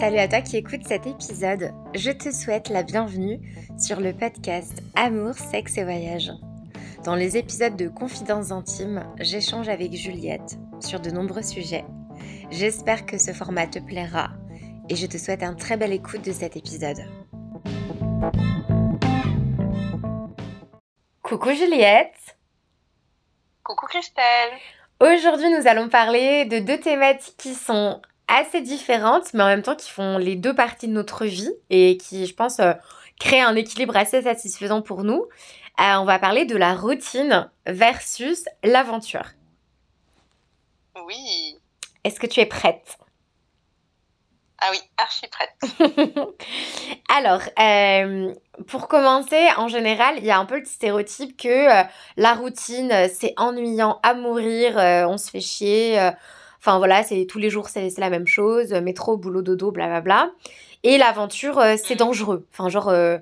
Salut à toi qui écoutes cet épisode. Je te souhaite la bienvenue sur le podcast Amour, sexe et voyage. Dans les épisodes de Confidences intimes, j'échange avec Juliette sur de nombreux sujets. J'espère que ce format te plaira et je te souhaite un très bel écoute de cet épisode. Coucou Juliette Coucou Christelle Aujourd'hui nous allons parler de deux thématiques qui sont assez différentes, mais en même temps qui font les deux parties de notre vie et qui, je pense, euh, créent un équilibre assez satisfaisant pour nous. Euh, on va parler de la routine versus l'aventure. Oui. Est-ce que tu es prête? Ah oui, archi prête. Alors, euh, pour commencer, en général, il y a un peu le stéréotype que la routine, c'est ennuyant à mourir, on se fait chier Enfin voilà, c'est tous les jours, c'est la même chose. Métro, boulot, dodo, blablabla. Et l'aventure, euh, c'est mm. dangereux. Enfin, genre, euh,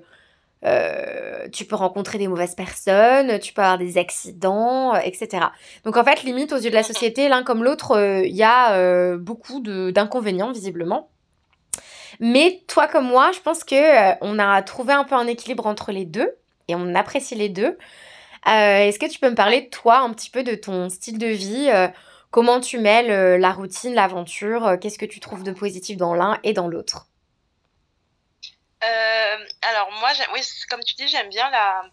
euh, tu peux rencontrer des mauvaises personnes, tu peux avoir des accidents, etc. Donc en fait, limite aux yeux de la société, l'un comme l'autre, il y a beaucoup d'inconvénients visiblement. Mais toi comme moi, je pense que on a trouvé un peu un équilibre entre les deux et on apprécie les deux. Est-ce que tu peux me parler toi un petit peu de ton style de vie Comment tu mêles euh, la routine, l'aventure euh, Qu'est-ce que tu trouves de positif dans l'un et dans l'autre? Euh, Alors moi, oui, comme tu dis, j'aime bien la,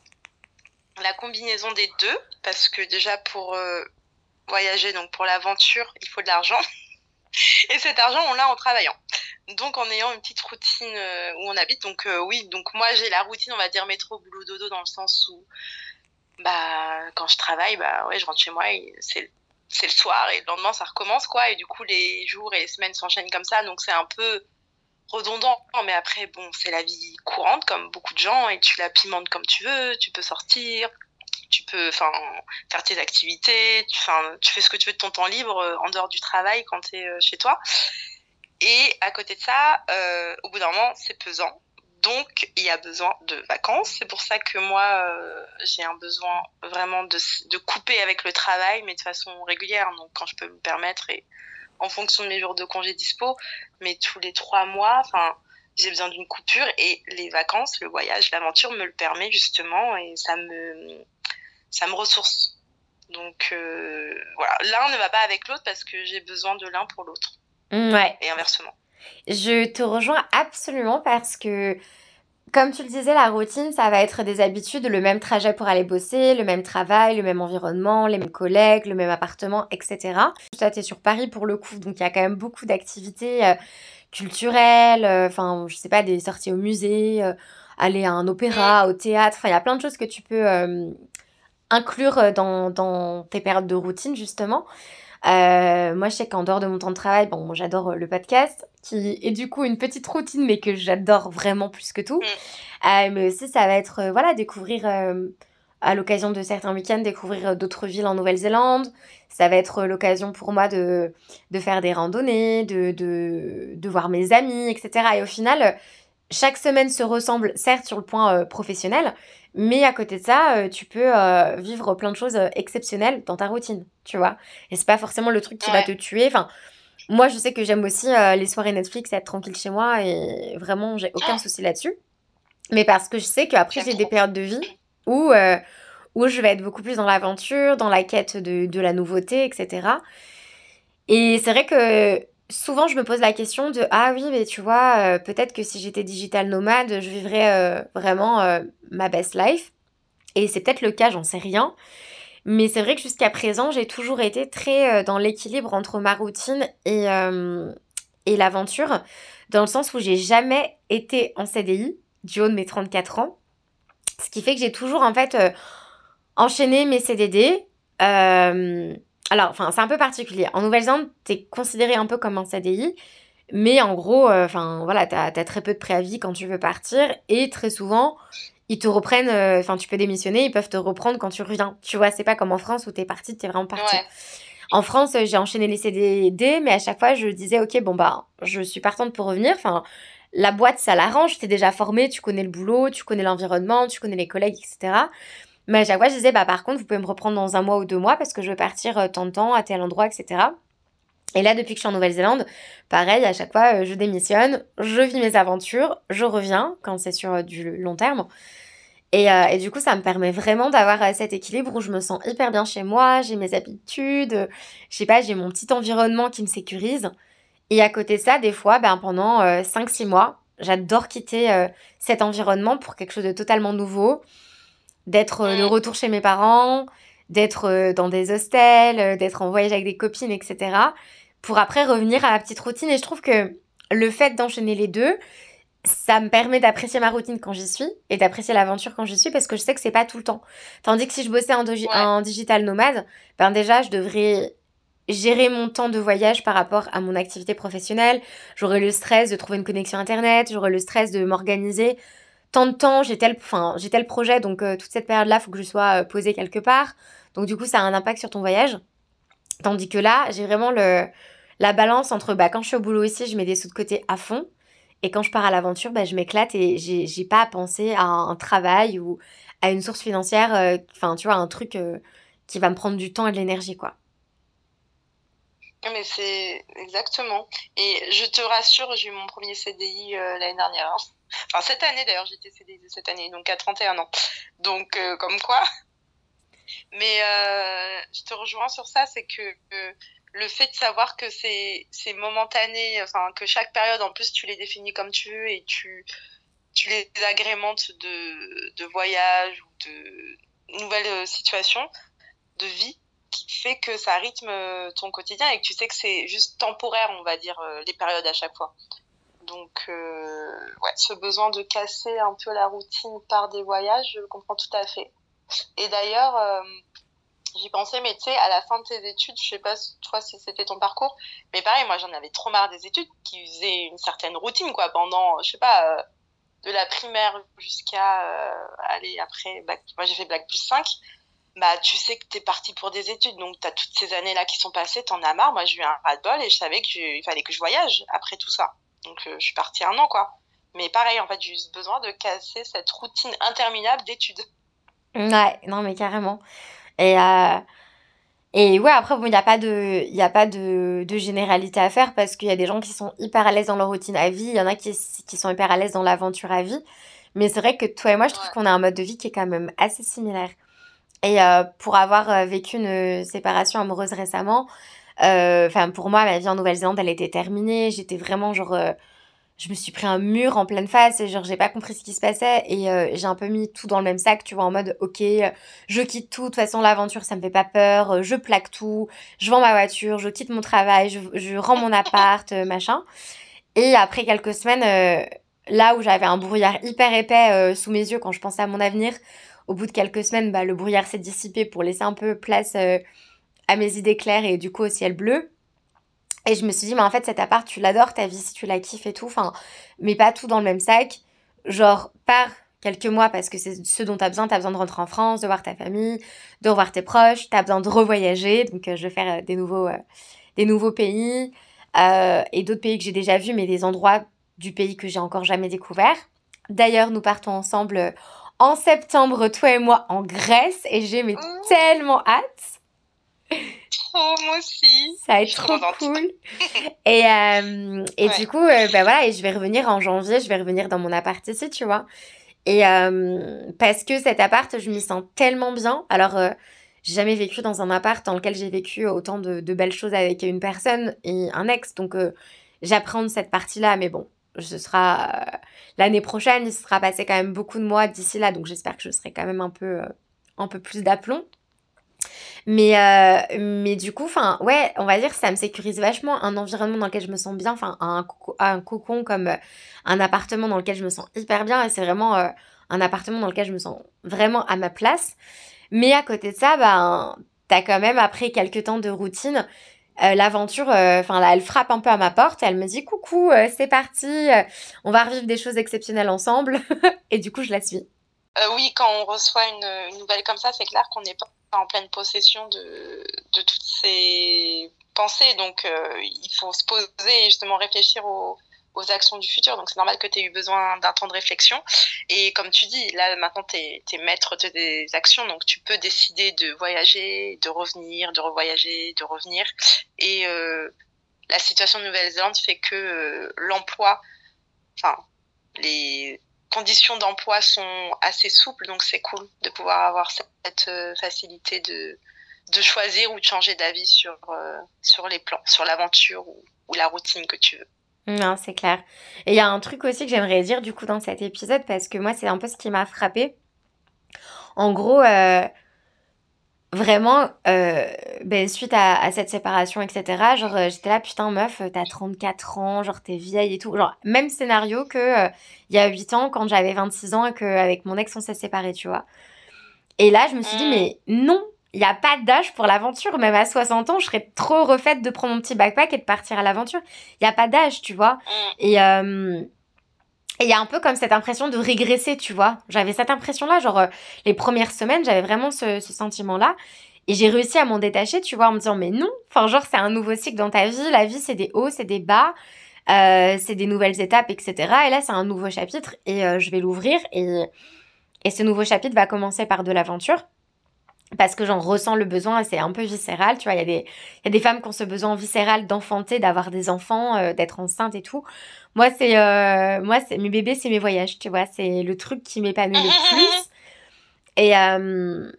la combinaison des deux parce que déjà pour voyager, donc pour l'aventure, il faut de l'argent. Et cet argent, on l'a en travaillant. Donc en ayant une petite routine où on habite. Donc oui, donc moi j'ai la routine, on va dire métro, boulot, dodo, dans le sens où bah quand je travaille, bah ouais, je rentre chez moi et c'est c'est le soir et le lendemain ça recommence quoi. Et du coup les jours et les semaines s'enchaînent comme ça. Donc c'est un peu redondant. Mais après bon c'est la vie courante comme beaucoup de gens. Et tu la pimentes comme tu veux. Tu peux sortir. Tu peux enfin faire tes activités. Tu, tu fais ce que tu veux de ton temps libre euh, en dehors du travail quand tu es euh, chez toi. Et à côté de ça euh, au bout d'un moment c'est pesant donc, il y a besoin de vacances. C'est pour ça que moi, euh, j'ai un besoin vraiment de, de, couper avec le travail, mais de façon régulière. Donc, quand je peux me permettre et en fonction de mes jours de congé dispo, mais tous les trois mois, enfin, j'ai besoin d'une coupure et les vacances, le voyage, l'aventure me le permet justement et ça me, ça me ressource. Donc, euh, voilà. L'un ne va pas avec l'autre parce que j'ai besoin de l'un pour l'autre. Ouais. Et inversement. Je te rejoins absolument parce que, comme tu le disais, la routine, ça va être des habitudes, le même trajet pour aller bosser, le même travail, le même environnement, les mêmes collègues, le même appartement, etc. Toi, tu es sur Paris pour le coup, donc il y a quand même beaucoup d'activités euh, culturelles, euh, enfin, je sais pas, des sorties au musée, euh, aller à un opéra, au théâtre, enfin, il y a plein de choses que tu peux inclure dans, tes périodes de routine, justement. Moi, je sais qu'en dehors de mon temps de travail, bon, j'adore le podcast, qui est du coup une petite routine, mais que j'adore vraiment plus que tout. Mm. Euh, mais aussi, ça va être, voilà, découvrir, à l'occasion de certains week-ends, découvrir d'autres villes en Nouvelle-Zélande. Ça va être l'occasion pour moi de, de faire des randonnées, de, de, de voir mes amis, etc. Et au final, chaque semaine se ressemble, certes, sur le point professionnel, mais à côté de ça, euh, tu peux euh, vivre plein de choses euh, exceptionnelles dans ta routine, tu vois. Et c'est pas forcément le truc qui va te tuer. Enfin, moi, je sais que j'aime aussi les soirées Netflix, être tranquille chez moi et vraiment, j'ai aucun souci là-dessus. Mais parce que je sais qu'après, j'ai des périodes de vie où, où je vais être beaucoup plus dans l'aventure, dans la quête de, de la nouveauté, etc. Et c'est vrai que souvent je me pose la question de ah oui mais tu vois euh, peut-être que si j'étais digital nomade je vivrais euh, vraiment euh, ma best life et c'est peut-être le cas j'en sais rien mais c'est vrai que jusqu'à présent j'ai toujours été très dans l'équilibre entre ma routine et, et l'aventure dans le sens où j'ai jamais été en CDI du haut de mes 34 ans ce qui fait que j'ai toujours en fait enchaîné mes CDD alors, enfin, c'est un peu particulier. En Nouvelle-Zélande, es considéré un peu comme un CDI, mais en gros, euh, enfin, voilà, t'as as très peu de préavis quand tu veux partir, et très souvent, ils te reprennent, euh, enfin, tu peux démissionner, ils peuvent te reprendre quand tu reviens. Tu vois, c'est pas comme en France où t'es parti, t'es vraiment parti. En France, j'ai enchaîné les CDD, mais à chaque fois, je disais, ok, bon, bah, je suis partante pour revenir. Enfin, la boîte, ça l'arrange, t'es déjà formé, tu connais le boulot, tu connais l'environnement, tu connais les collègues, etc. Mais à chaque fois, je disais, bah, par contre, vous pouvez me reprendre dans un mois ou deux mois parce que je veux partir euh, tant de temps à tel endroit, etc. Et là, depuis que je suis en Nouvelle-Zélande, pareil, à chaque fois, je démissionne, je vis mes aventures, je reviens quand c'est sur du long terme. Et, euh, et, du coup, ça me permet vraiment d'avoir euh, cet équilibre où je me sens hyper bien chez moi, j'ai mes habitudes, euh, je sais pas, j'ai mon petit environnement qui me sécurise. Et à côté de ça, des fois, ben, pendant 5-6 mois, j'adore quitter cet environnement pour quelque chose de totalement nouveau, d'être de retour chez mes parents, d'être dans des hostels, d'être en voyage avec des copines, etc. Pour après revenir à la petite routine. Et je trouve que le fait d'enchaîner les deux, ça me permet d'apprécier ma routine quand j'y suis et d'apprécier l'aventure quand j'y suis parce que je sais que c'est pas tout le temps. Tandis que si je bossais en, digital nomade, ben déjà je devrais gérer mon temps de voyage par rapport à mon activité professionnelle. J'aurais le stress de trouver une connexion internet, j'aurais le stress de m'organiser. Tant de temps, j'ai tel, enfin, j'ai tel projet, donc euh, toute cette période-là, il faut que je sois euh, posée quelque part. Donc du coup, ça a un impact sur ton voyage. Tandis que là, j'ai vraiment le, la balance entre bah, quand je suis au boulot ici, je mets des sous de côté à fond. Et quand je pars à l'aventure, bah, je m'éclate et j'ai pas à penser à un, travail ou à une source financière, euh, enfin, tu vois, un truc euh, qui va me prendre du temps et de l'énergie, quoi. Mais c'est exactement. Et je te rassure, j'ai eu mon premier CDI euh, l'année dernière. Enfin, cette année d'ailleurs, j'étais CDI cette année, donc à 31 ans. Donc, comme quoi. Mais je te rejoins sur ça, c'est que le fait de savoir que c'est momentané, enfin que chaque période en plus tu les définis comme tu veux et tu les agrémentes de de voyage ou de nouvelles euh, situations de vie qui fait que ça rythme euh, ton quotidien et que tu sais que c'est juste temporaire, on va dire, euh, les périodes à chaque fois. Donc, ouais, ce besoin de casser un peu la routine par des voyages, je comprends tout à fait. Et d'ailleurs, J'y pensais, mais tu sais, à la fin de tes études, je sais pas toi si c'était ton parcours, mais pareil, moi j'en avais trop marre des études qui faisaient une certaine routine, quoi, pendant, je sais pas, euh, de la primaire jusqu'à, euh, aller après, moi j'ai fait Black plus 5, bah tu sais que t'es parti pour des études, donc t'as toutes ces années-là qui sont passées, t'en as marre, moi j'ai eu un ras-de-bol et je savais qu'il fallait que je voyage après tout ça. Donc euh, je suis partie un an, quoi. Mais pareil, en fait, j'ai juste besoin de casser cette routine interminable d'études. Ouais, non mais carrément. Et, euh, et ouais, après, bon, il n'y a pas, de, y a pas de, de généralité à faire parce qu'il y a des gens qui sont hyper à l'aise dans leur routine à vie, il y en a qui, qui sont hyper à l'aise dans l'aventure à vie. Mais c'est vrai que toi et moi, je trouve qu'on a un mode de vie qui est quand même assez similaire. Et euh, pour avoir euh, vécu une séparation amoureuse récemment, enfin pour moi, ma vie en Nouvelle-Zélande, elle était terminée. J'étais vraiment genre je me suis pris un mur en pleine face et genre j'ai pas compris ce qui se passait et euh, j'ai un peu mis tout dans le même sac, tu vois, en mode ok, je quitte tout, de toute façon l'aventure ça me fait pas peur, je plaque tout, je vends ma voiture, je quitte mon travail, je, rends mon appart, euh, machin. Et après quelques semaines, euh, là où j'avais un brouillard hyper épais sous mes yeux quand je pensais à mon avenir, au bout de quelques semaines, bah, le brouillard s'est dissipé pour laisser un peu place à mes idées claires et du coup au ciel bleu. Et je me suis dit, mais en fait, cet appart, tu l'adores, ta vie, si tu la kiffes et tout. Enfin, mais pas tout dans le même sac. Genre, par quelques mois parce que c'est ce dont tu as besoin. Tu as besoin de rentrer en France, de voir ta famille, de revoir tes proches. Tu as besoin de revoyager. Donc, euh, je vais faire euh, des, nouveaux, euh, des nouveaux pays et d'autres pays que j'ai déjà vus, mais des endroits du pays que j'ai encore jamais découvert. D'ailleurs, nous partons ensemble en septembre, toi et moi, en Grèce. Et j'ai mmh. tellement hâte. Trop, moi aussi. Ça va être trop cool. et euh, et du coup, euh, bah voilà, et je vais revenir en janvier, je vais revenir dans mon appart ici, tu vois. Et euh, parce que cet appart, je m'y sens tellement bien. Alors, j'ai jamais vécu dans un appart dans lequel j'ai vécu autant de, de, belles choses avec une personne et un ex. Donc, j'apprends cette partie-là, mais bon, ce sera l'année prochaine, il sera passé quand même beaucoup de mois d'ici là, donc j'espère que je serai quand même un peu, un peu plus d'aplomb. Mais, euh, mais du coup, enfin, ouais, on va dire que ça me sécurise vachement un environnement dans lequel je me sens bien, enfin, un, cocon comme euh, un appartement dans lequel je me sens hyper bien. Et c'est vraiment euh, un appartement dans lequel je me sens vraiment à ma place. Mais à côté de ça, ben, t'as quand même, après quelques temps de routine, l'aventure, enfin là, elle frappe un peu à ma porte. Elle me dit coucou, c'est parti, on va revivre des choses exceptionnelles ensemble. et du coup, je la suis. oui, quand on reçoit une, une nouvelle comme ça, c'est clair qu'on n'est pas en pleine possession de, de toutes ces pensées. Donc, euh, il faut se poser et justement réfléchir aux, aux actions du futur. Donc, c'est normal que tu aies eu besoin d'un temps de réflexion. Et comme tu dis, là, maintenant, tu es, maître de des actions. Donc, tu peux décider de voyager, de revenir, de revoyager, de revenir. Et euh, la situation de Nouvelle-Zélande fait que l'emploi, enfin, les conditions d'emploi sont assez souples, donc c'est cool de pouvoir avoir cette, facilité de, de choisir ou de changer d'avis sur, sur les plans, sur l'aventure ou, ou la routine que tu veux. Non, c'est clair. Et il y a un truc aussi que j'aimerais dire du coup dans cet épisode parce que moi c'est un peu ce qui m'a frappé. En gros, euh, vraiment, euh, ben, suite à, cette séparation, etc., genre euh, j'étais là, putain meuf, t'as 34 ans, genre t'es vieille et tout. Genre même scénario que il y a 8 ans quand j'avais 26 ans et qu'avec mon ex on s'est séparés, tu vois. Et là je me suis dit, mm. mais non, il n'y a pas d'âge pour l'aventure. Même à 60 ans, je serais trop refaite de prendre mon petit backpack et de partir à l'aventure. Il n'y a pas d'âge, tu vois. Mm. Et euh, il y a un peu comme cette impression de régresser, tu vois. J'avais cette impression-là, genre euh, les premières semaines, j'avais vraiment ce, sentiment-là. Et j'ai réussi à m'en détacher, tu vois, en me disant, mais non, enfin, genre, c'est un nouveau cycle dans ta vie. La vie, c'est des hauts, c'est des bas, euh, c'est des nouvelles étapes, etc. Et là, c'est un nouveau chapitre et je vais l'ouvrir. Et, et ce nouveau chapitre va commencer par de l'aventure parce que j'en ressens le besoin, c'est un peu viscéral, tu vois, il y, a des, y a des femmes qui ont ce besoin viscéral d'enfanter, d'avoir des enfants, euh, d'être enceinte et tout. Moi, c'est, euh, moi, c'est, mes bébés, c'est mes voyages, tu vois, c'est le truc qui m'épanouit le plus. Et, euh,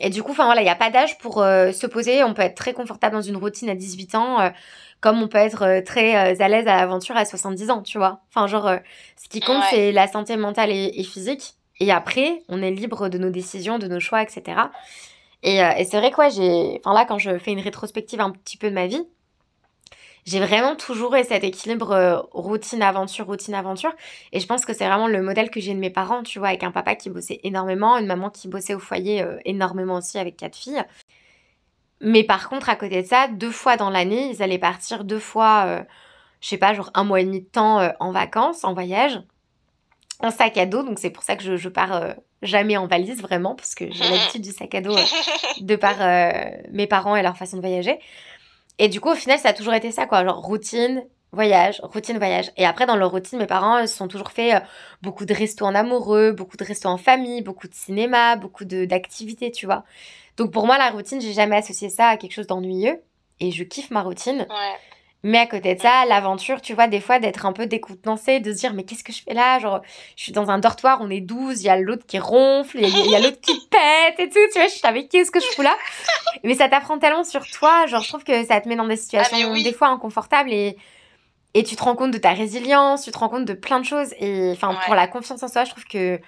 et du coup, enfin voilà, il n'y a pas d'âge pour se poser, on peut être très confortable dans une routine à 18 ans, comme on peut être très à l'aise à l'aventure à 70 ans, tu vois. Enfin, genre, ce qui compte, c'est la santé mentale et, et physique. Et après, on est libre de nos décisions, de nos choix, etc. Euh, et, c'est vrai que j'ai. Enfin là, quand je fais une rétrospective un petit peu de ma vie, j'ai vraiment toujours eu cet équilibre euh, routine-aventure, routine-aventure. Et je pense que c'est vraiment le modèle que j'ai de mes parents, tu vois, avec un papa qui bossait énormément, une maman qui bossait au foyer euh, énormément aussi avec quatre filles. Mais par contre, à côté de ça, deux fois dans l'année, ils allaient partir deux fois, je sais pas, genre un mois et demi de temps en vacances, en voyage, en sac à dos. Donc c'est pour ça que je, je pars jamais en valise vraiment parce que j'ai l'habitude du sac à dos euh, de par euh, mes parents et leur façon de voyager. Et du coup, au final, ça a toujours été ça, quoi. Genre routine, voyage, routine, voyage. Et après, dans leur routine, mes parents se sont toujours fait euh, beaucoup de restos en amoureux, beaucoup de restos en famille, beaucoup de cinéma, beaucoup d'activités, tu vois. Donc pour moi, la routine, j'ai jamais associé ça à quelque chose d'ennuyeux. Et je kiffe ma routine. Ouais. Mais à côté de ça, l'aventure, tu vois, des fois, d'être un peu décontenancé, de se dire, mais qu'est-ce que je fais là? Genre, je suis dans un dortoir, on est 12, il y a l'autre qui ronfle, il y a, l'autre qui pète et tout, tu vois, je suis avec qu'est-ce que je fous là? Mais ça t'apprend tellement sur toi, genre, je trouve que ça te met dans des situations, ah, des fois, inconfortables et, et tu te rends compte de ta résilience, tu te rends compte de plein de choses. Et enfin, pour la confiance en soi, je trouve que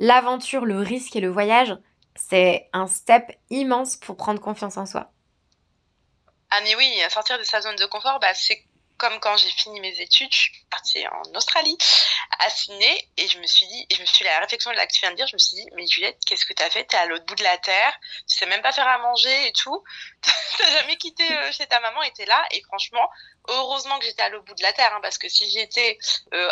l'aventure, le risque et le voyage, c'est un step immense pour prendre confiance en soi. Ah mais oui, sortir de sa zone de confort, bah, c'est comme quand j'ai fini mes études, je suis partie en Australie, à Sydney, et je me suis dit, et je me suis la réflexion de là que tu viens de dire, je me suis dit, mais Juliette, qu'est-ce que t'as fait? T'es à l'autre bout de la terre, tu sais même pas faire à manger et tout, t'as jamais quitté euh, chez ta maman et t'es là, et franchement, heureusement que j'étais à l'autre bout de la terre, hein, parce que si j'étais euh,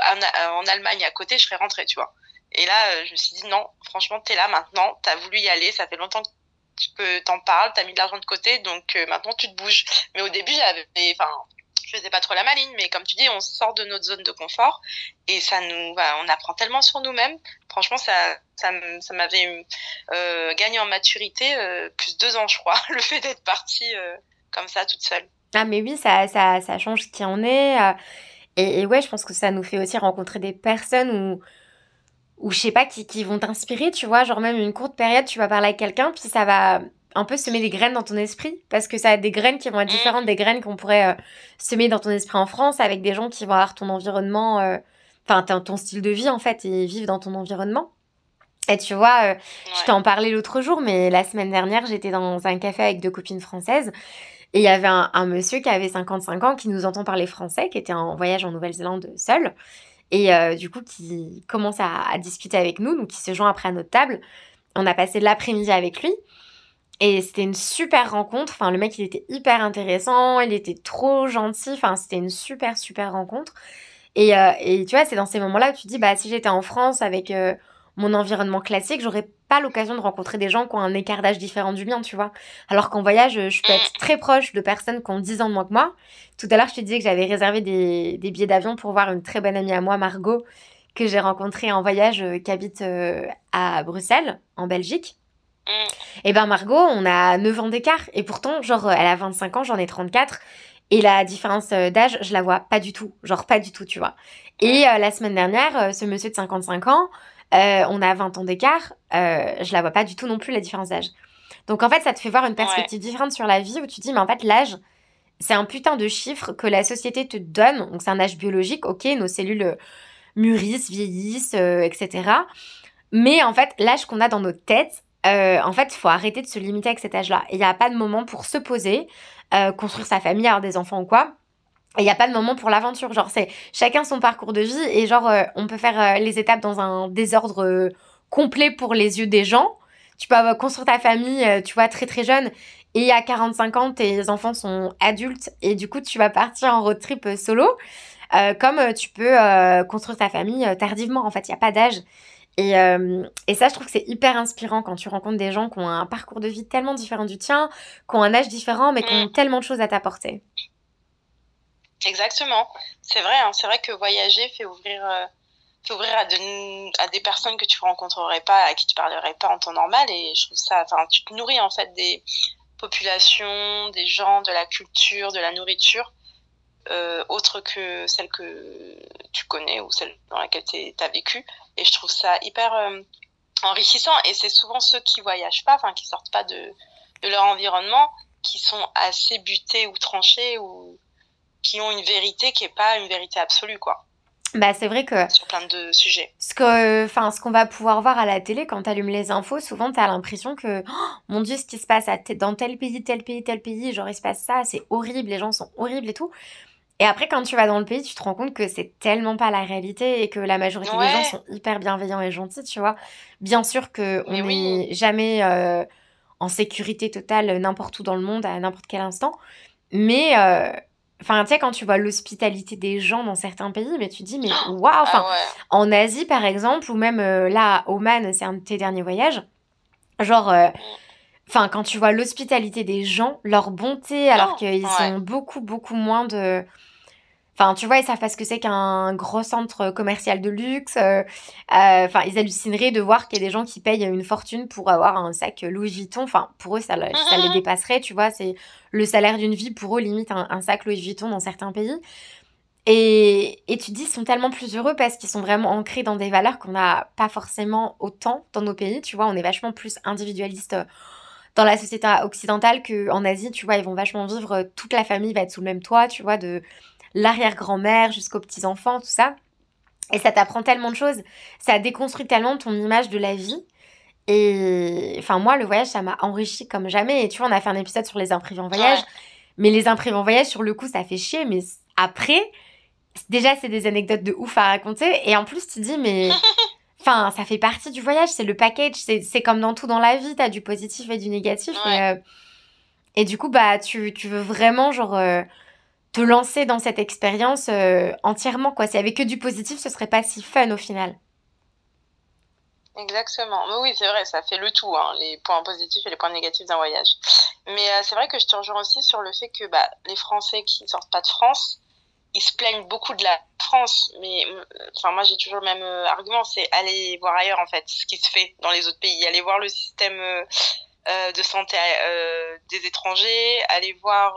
en, Allemagne à côté, je serais rentrée, tu vois. Et là, euh, je me suis dit, non, franchement, t'es là maintenant, t'as voulu y aller, ça fait longtemps que tu peux t'en parles, t'as mis de l'argent de côté, donc euh, maintenant tu te bouges. Mais au début, j'avais, enfin, je faisais pas trop la maline, mais comme tu dis, on sort de notre zone de confort et ça nous, on apprend tellement sur nous-mêmes. Franchement, ça, ça, ça m'avait euh, gagné en maturité euh, plus deux ans, je crois, le fait d'être partie comme ça toute seule. Ah mais oui, ça, ça, ça change qui on est. Et, et, ouais, je pense que ça nous fait aussi rencontrer des personnes où ou je sais pas, qui, qui vont t'inspirer, tu vois, genre même une courte période, tu vas parler avec quelqu'un, puis ça va un peu semer des graines dans ton esprit, parce que ça a des graines qui vont être différentes des graines qu'on pourrait euh, semer dans ton esprit en France, avec des gens qui vont avoir ton environnement, euh, enfin ton style de vie en fait, et vivre dans ton environnement. Et tu vois, euh, je t'en parlais l'autre jour, mais la semaine dernière, j'étais dans un café avec deux copines françaises. Et il y avait un, un, monsieur qui avait 55 ans qui nous entend parler français, qui était en voyage en Nouvelle-Zélande seul et euh, du coup qui commence à, discuter avec nous, donc qui se joint après à notre table. On a passé l'après-midi avec lui et c'était une super rencontre. Enfin, le mec il était hyper intéressant, il était trop gentil. Enfin, c'était une super super rencontre. Et, euh, et tu vois, c'est dans ces moments-là que tu dis, bah si j'étais en France avec euh, mon environnement classique, j'aurais pas l'occasion de rencontrer des gens qui ont un écart d'âge différent du mien, tu vois. Alors qu'en voyage, je peux être très proche de personnes qui ont 10 ans de moins que moi. Tout à l'heure, je te disais que j'avais réservé des, billets d'avion pour voir une très bonne amie à moi, Margot, que j'ai rencontrée en voyage, euh, qui habite euh, à Bruxelles, en Belgique. Et ben Margot, on a 9 ans d'écart. Et pourtant, genre, elle a 25 ans, j'en ai 34. Et la différence euh, d'âge, je la vois pas du tout. Genre, pas du tout, tu vois. Et euh, la semaine dernière, euh, ce monsieur de 55 ans, on a 20 ans d'écart, je la vois pas du tout non plus, la différence d'âge. Donc, en fait, ça te fait voir une perspective différente sur la vie où tu dis, mais en fait, l'âge, c'est un putain de chiffre que la société te donne. Donc, c'est un âge biologique, ok, nos cellules mûrissent, vieillissent, etc. Mais en fait, l'âge qu'on a dans notre tête, en fait, il faut arrêter de se limiter avec cet âge-là. Il n'y a pas de moment pour se poser, euh, construire sa famille, avoir des enfants ou quoi. Et il n'y a pas de moment pour l'aventure. Genre, c'est chacun son parcours de vie et genre, euh, on peut faire euh, les étapes dans un désordre complet pour les yeux des gens. Tu peux construire ta famille, tu vois, très très jeune. Et à 45 ans, tes enfants sont adultes et du coup, tu vas partir en road trip solo. comme tu peux construire ta famille tardivement. En fait, il n'y a pas d'âge. Et, euh, et, ça, je trouve que c'est hyper inspirant quand tu rencontres des gens qui ont un parcours de vie tellement différent du tien, qui ont un âge différent, mais qui ont mm. tellement de choses à t'apporter. Exactement. C'est vrai, hein. c'est vrai que voyager fait ouvrir, euh, fait ouvrir à, de, à, des personnes que tu rencontrerais pas, à qui tu parlerais pas en temps normal. Et je trouve ça, enfin, tu te nourris en fait des populations, des gens, de la culture, de la nourriture. Euh, autre que celle que tu connais ou celle dans laquelle tu as vécu. Et je trouve ça hyper euh, enrichissant. Et c'est souvent ceux qui voyagent pas, enfin qui sortent pas de leur environnement, qui sont assez butés ou tranchés ou qui ont une vérité qui est pas une vérité absolue, quoi. Bah, c'est vrai que. Sur plein de sujets. Ce enfin, ce qu'on va pouvoir voir à la télé quand tu allumes les infos, souvent tu as l'impression que, oh, mon Dieu, ce qui se passe à dans tel pays, tel pays, tel pays, genre il se passe ça, c'est horrible, les gens sont horribles et tout. Et après, quand tu vas dans le pays, tu te rends compte que c'est tellement pas la réalité et que la majorité des gens sont hyper bienveillants et gentils, tu vois. Bien sûr qu'on n'est jamais euh, en sécurité totale n'importe où dans le monde, à n'importe quel instant. Mais, euh, enfin, tu sais, quand tu vois l'hospitalité des gens dans certains pays, mais tu te dis, mais waouh! Ah en Asie, par exemple, ou même euh, là, à Oman, c'est un de tes derniers voyages, genre. Mm. Enfin, quand tu vois l'hospitalité des gens, leur bonté, alors oh, qu'ils ont beaucoup, beaucoup moins de Enfin, tu vois, ils savent pas ce que c'est qu'un gros centre commercial de luxe. Euh, euh, enfin, ils hallucineraient de voir qu'il y a des gens qui payent une fortune pour avoir un sac Louis Vuitton. Enfin, pour eux, ça, ça les dépasserait, tu vois. C'est le salaire d'une vie pour eux, limite un, sac Louis Vuitton dans certains pays. Et, et tu dis, ils sont tellement plus heureux parce qu'ils sont vraiment ancrés dans des valeurs qu'on n'a pas forcément autant dans nos pays. Tu vois, on est vachement plus individualiste dans la société occidentale qu'en Asie. Tu vois, ils vont vachement vivre, toute la famille va être sous le même toit, tu vois, de l'arrière-grand-mère jusqu'aux petits-enfants, tout ça. Et ça t'apprend tellement de choses. Ça déconstruit tellement ton image de la vie. Et enfin, moi, le voyage, ça m'a enrichi comme jamais. Et tu vois, on a fait un épisode sur les imprévus en voyage. Mais les imprévus en voyage, sur le coup, ça fait chier. Mais après, déjà, c'est des anecdotes de ouf à raconter. Et en plus, tu dis, mais. Enfin, ça fait partie du voyage, c'est le package. C'est comme dans tout dans la vie, t'as du positif et du négatif. Et, euh, et, du coup, bah, tu, tu veux vraiment, genre. Euh, lancer dans cette expérience euh, entièrement. Quoi. S'il n'y avait que du positif, ce serait pas si fun au final. Exactement. Mais oui, c'est vrai, ça fait le tout, hein, les points positifs et les points négatifs d'un voyage. Mais euh, c'est vrai que je te rejoins aussi sur le fait que bah, les Français qui ne sortent pas de France, ils se plaignent beaucoup de la France. Mais euh, enfin, moi, j'ai toujours le même argument, c'est aller voir ailleurs, en fait, ce qui se fait dans les autres pays. Aller voir le système de santé des étrangers, aller voir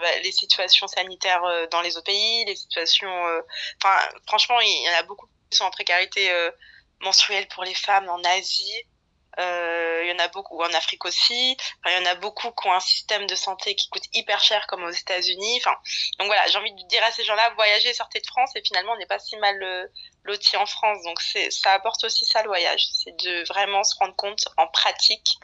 bah, les situations sanitaires euh, dans les autres pays, les situations. Euh, enfin, franchement, il y en a beaucoup qui en précarité euh, menstruelle pour les femmes en Asie. Il y en a beaucoup en Afrique aussi. Il y en a beaucoup qui ont un système de santé qui coûte hyper cher comme aux États-Unis. Enfin, donc voilà, j'ai envie de dire à ces gens-là, voyagez, sortez de France et finalement on n'est pas si mal loti en France. Donc ça apporte aussi ça le voyage, c'est de vraiment se rendre compte en pratique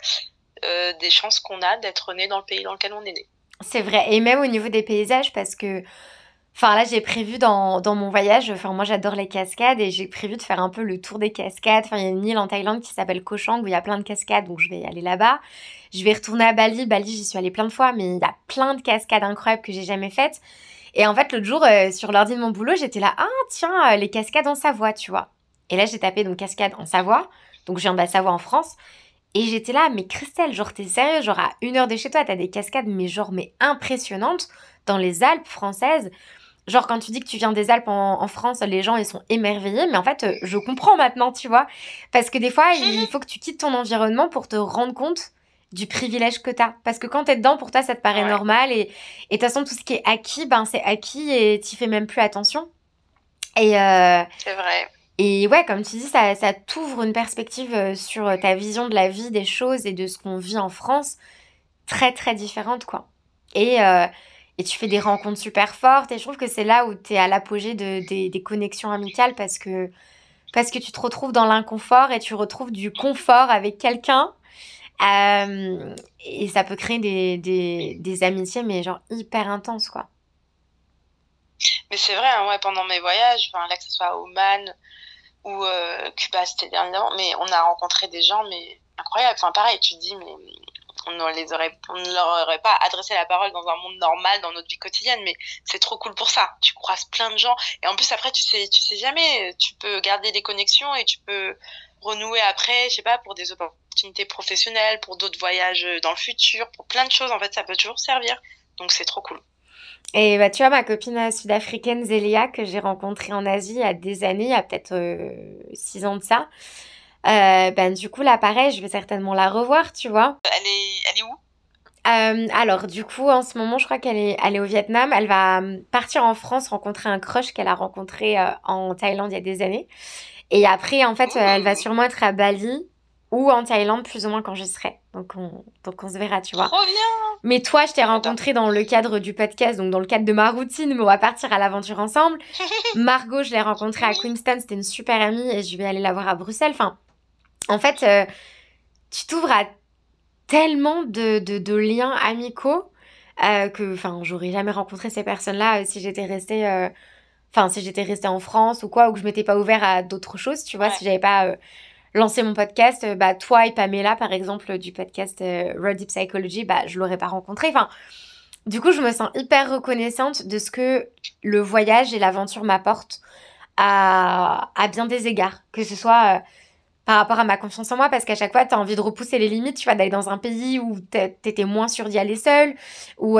des chances qu'on a d'être né dans le pays dans lequel on est né. C'est vrai. Et même au niveau des paysages, parce que. Enfin, là, j'ai prévu dans, dans, mon voyage, enfin, moi j'adore les cascades et j'ai prévu de faire un peu le tour des cascades. Enfin, il y a une île en Thaïlande qui s'appelle Koh Chang où il y a plein de cascades, donc je vais aller là-bas. Je vais retourner à Bali. Bali, j'y suis allée plein de fois, mais il y a plein de cascades incroyables que j'ai jamais faites. Et en fait, l'autre jour, euh, sur l'ordi de mon boulot, j'étais là, ah, tiens, euh, les cascades en Savoie, tu vois. Et là, j'ai tapé donc cascades en Savoie, donc je viens de la Savoie en France. Et j'étais là, mais Christelle, genre t'es sérieux, genre à une heure de chez toi, t'as des cascades, mais genre mais impressionnantes dans les Alpes françaises. Genre quand tu dis que tu viens des Alpes en, France, les gens ils sont émerveillés, mais en fait euh, je comprends maintenant, tu vois. Parce que des fois il faut que tu quittes ton environnement pour te rendre compte du privilège que tu as. Parce que quand tu es dedans, pour toi, ça te paraît normal. Et, de toute façon, tout ce qui est acquis, ben, c'est acquis et tu fais même plus attention. Et, euh, c'est vrai. Et ouais, comme tu dis, ça, ça t'ouvre une perspective euh, sur ta vision de la vie, des choses et de ce qu'on vit en France très, très différente, quoi. Et, euh, et tu fais des rencontres super fortes. Et je trouve que c'est là où tu es à l'apogée de, des, des connexions amicales parce que, parce que tu te retrouves dans l'inconfort et tu retrouves du confort avec quelqu'un euh, et ça peut créer des, des, des, amitiés, mais genre hyper intenses, quoi. Mais c'est vrai, hein, ouais, pendant mes voyages, là que ce soit à Oman ou euh, Cuba, c'était dernièrement, mais on a rencontré des gens, mais incroyables. Enfin, pareil, tu te dis, mais on ne, les aurait, leur aurait pas adressé la parole dans un monde normal, dans notre vie quotidienne, mais c'est trop cool pour ça. Tu croises plein de gens, et en plus, après, tu sais, tu sais jamais, tu peux garder des connexions et tu peux renouer après, je sais pas, pour des opportunités professionnelles, pour d'autres voyages dans le futur, pour plein de choses. En fait, ça peut toujours servir. Donc, c'est trop cool. Et bah, tu vois, ma copine sud-africaine Zélia, que j'ai rencontrée en Asie il y a des années, il y a peut-être euh, six ans de ça, euh, ben, du coup, là, pareil, je vais certainement la revoir, tu vois. Elle est, elle est où? Euh, alors, du coup, en ce moment, je crois qu'elle est, elle est au Vietnam. Elle va partir en France rencontrer un crush qu'elle a rencontré en Thaïlande il y a des années. Et après, en fait, elle va sûrement être à Bali ou en Thaïlande, plus ou moins quand j'y serai. Donc on, donc on se verra, tu vois. Trop bien Mais toi, je t'ai rencontré dans le cadre du podcast, donc dans le cadre de ma routine, mais on va partir à l'aventure ensemble. Margot, je l'ai rencontrée à Queenstown, c'était une super amie et je vais aller la voir à Bruxelles. Enfin, en fait, euh, tu t'ouvres à tellement de, de, liens amicaux euh, que, enfin, j'aurais jamais rencontré ces personnes-là euh, si j'étais restée Enfin, si j'étais restée en France ou quoi, ou que je m'étais pas ouvert à d'autres choses, tu vois, si j'avais pas lancé mon podcast, bah, toi et Pamela, par exemple, du podcast Road Deep Psychology, bah, je l'aurais pas rencontré. Enfin, du coup, je me sens hyper reconnaissante de ce que le voyage et l'aventure m'apportent à, à bien des égards. Que ce soit par rapport à ma confiance en moi, parce qu'à chaque fois, tu as envie de repousser les limites, tu vois, d'aller dans un pays où t'étais moins sûr d'y aller seule, ou